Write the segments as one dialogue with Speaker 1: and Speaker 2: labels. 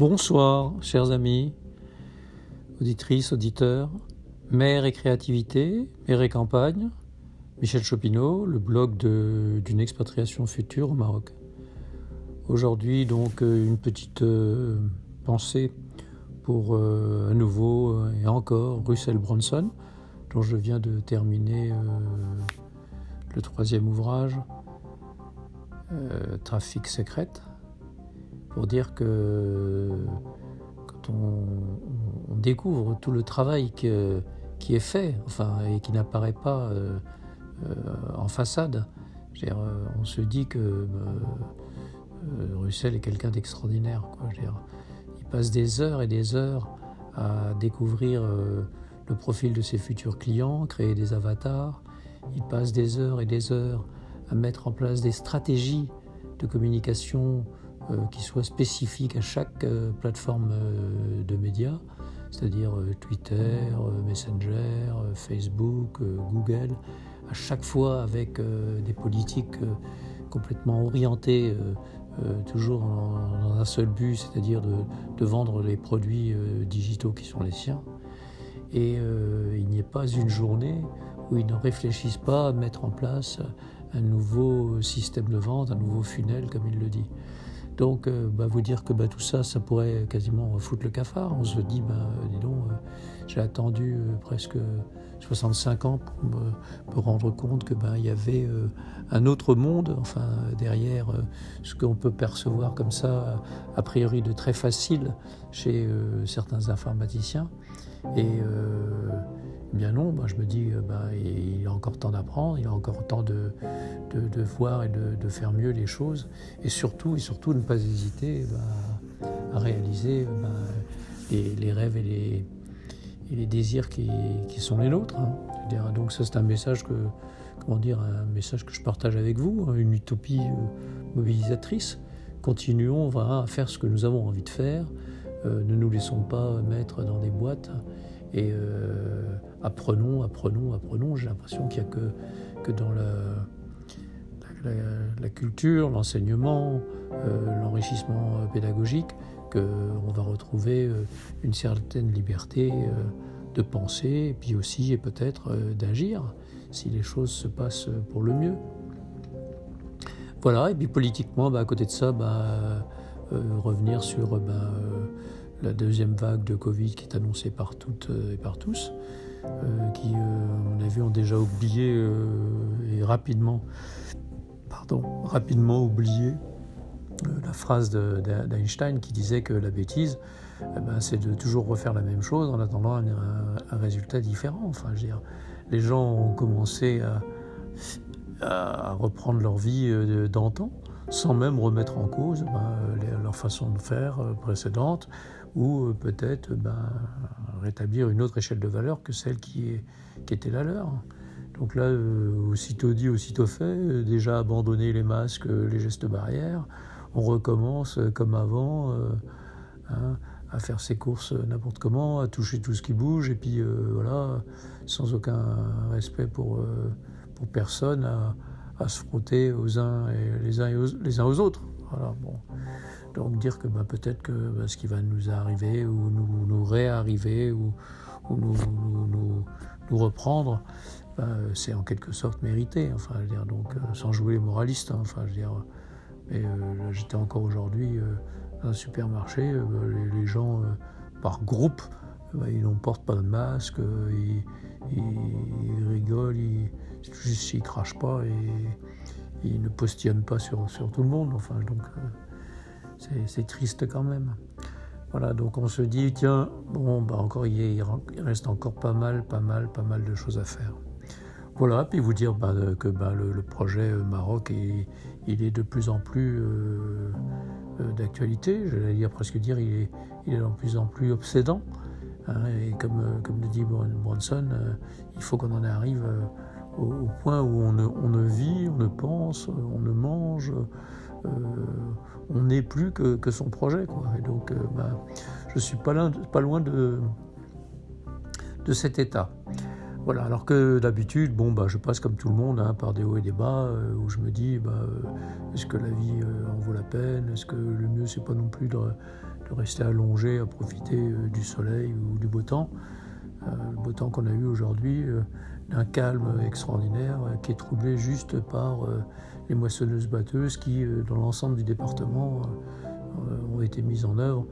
Speaker 1: Bonsoir, chers amis, auditrices, auditeurs, mère et créativité, mère et campagne, Michel Chopineau, le blog d'une expatriation future au Maroc. Aujourd'hui, donc, euh, une petite euh, pensée pour euh, à nouveau et encore Russell Bronson, dont je viens de terminer le troisième ouvrage, Trafic secrète pour dire que quand on, découvre tout le travail qui est fait, enfin, et qui n'apparaît pas euh, euh, en façade, euh, on se dit que Russell est quelqu'un d'extraordinaire. Il passe des heures et des heures à découvrir le profil de ses futurs clients, créer des avatars. Il passe des heures et des heures à mettre en place des stratégies de communication qui soit spécifique à chaque euh, plateforme euh, de médias, c'est-à-dire Twitter, Messenger, Facebook, Google, à chaque fois avec des politiques complètement orientées toujours dans un seul but, c'est-à-dire de, vendre les produits digitaux qui sont les siens. Et il n'y a pas une journée où ils ne réfléchissent pas à mettre en place un nouveau système de vente, un nouveau funnel, comme il le dit. Donc, euh, bah, vous dire que bah, tout ça, ça pourrait quasiment foutre le cafard. On se dit, bah, dis donc, euh, j'ai attendu euh, presque 65 ans pour me, rendre compte que il y avait un autre monde, enfin derrière ce qu'on peut percevoir comme ça, a priori de très facile chez certains informaticiens. Bien non, je me dis, euh, bah, il a encore temps d'apprendre, il a encore temps de, voir et de, faire mieux les choses, et surtout, ne pas hésiter bah, à réaliser bah, les, rêves et les, désirs qui, sont les nôtres. Hein. Donc ça c'est un message que, comment dire, un message que je partage avec vous, hein, une utopie euh, mobilisatrice. Continuons à faire ce que nous avons envie de faire, euh, ne nous laissons pas mettre dans des boîtes et euh, apprenons, apprenons, apprenons. J'ai l'impression qu'il n'y a que, dans la, culture, l'enseignement, euh, l'enrichissement pédagogique, qu'on va retrouver euh, une certaine liberté de penser, et puis aussi et peut-être d'agir, si les choses se passent pour le mieux. Voilà, et puis politiquement, bah, à côté de ça, bah, revenir sur bah, la deuxième vague de Covid qui est annoncée par toutes euh, et par tous, euh, qui, euh, on a vu, ont déjà oublié et rapidement, pardon, rapidement oublié la phrase d'Einstein qui disait que la bêtise, eh ben, c'est de toujours refaire la même chose en attendant un, résultat différent. Enfin, je dire, les gens ont commencé à, reprendre leur vie d'antan sans même remettre en cause ben, leur façon de faire précédente ou euh, peut-être ben, rétablir une autre échelle de valeur que celle qui, était la leur. Donc là, euh, aussitôt dit, aussitôt fait, euh, déjà abandonner les masques, les gestes barrières, on recommence comme avant hein, à faire ses courses n'importe comment, à toucher tout ce qui bouge, et puis voilà, sans aucun respect pour, pour personne, à, à, se frotter aux uns et les uns, les uns aux autres. Voilà, bon. Donc dire que bah, peut-être que bah, ce qui va nous arriver ou nous, nous réarriver ou, nous, nous, reprendre, bah, c'est en quelque sorte mérité. Enfin, dire, donc euh, sans jouer les moralistes. Hein, enfin, je dire, mais euh, j'étais encore aujourd'hui euh, dans un supermarché, les, gens par groupe, ils n'ont portent pas de masque, ils, rigolent, ils, juste ils crachent pas et ils ne postillonnent pas sur, sur tout le monde. Enfin, donc c'est triste quand même. Voilà, donc on se dit, tiens, bon, bah encore, il, reste encore pas mal, pas mal, pas mal de choses à faire. Voilà, puis vous dire bah, que bah, le, projet euh, Maroc, est, il est de plus en plus euh, euh, d'actualité, je vais dire presque dire, il est, il est de plus en plus obsédant. Hein, et comme, comme le dit Bronson, il faut qu'on en arrive au, point où on ne, ne, vit, on ne pense, on ne mange, euh, on n'est plus que, son projet. Et donc, euh, bah, je suis pas, loin de, cet état. Voilà, alors que d'habitude, bon, bah, je passe comme tout le monde hein, par des hauts et des bas, euh, où je me dis, bah, est-ce que la vie en vaut la peine? Est-ce que le mieux, c'est pas non plus de rester allongé à profiter du soleil ou du beau temps? Le beau temps qu'on a eu aujourd'hui, d'un calme extraordinaire qui est troublé juste par les moissonneuses-batteuses qui, dans l'ensemble du département, ont été mises en œuvre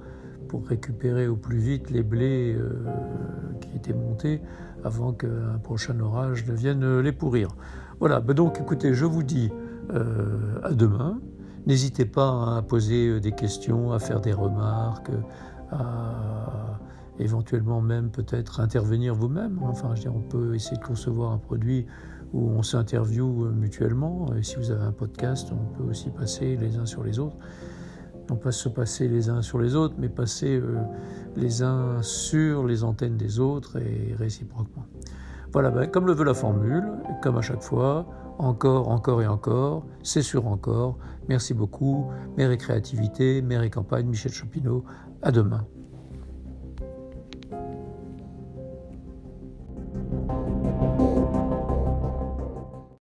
Speaker 1: pour récupérer au plus vite les blés qui étaient montés avant qu'un prochain orage ne vienne les pourrir. Voilà, ben donc écoutez, je vous dis euh, à demain. N'hésitez pas à poser des questions, à faire des remarques, à éventuellement même peut-être intervenir vous-même. Enfin, je veux dire, on peut essayer de concevoir un produit où on s'interviewe mutuellement. Et si vous avez un podcast, on peut aussi passer les uns sur les autres. Non pas se passer les uns sur les autres, mais passer euh, les uns sur les antennes des autres et réciproquement. Voilà, ben, comme le veut la formule, comme à chaque fois, encore, encore et encore, c'est sur encore. Merci beaucoup. Mère et créativité, mère et campagne, Michel Chopineau. À demain.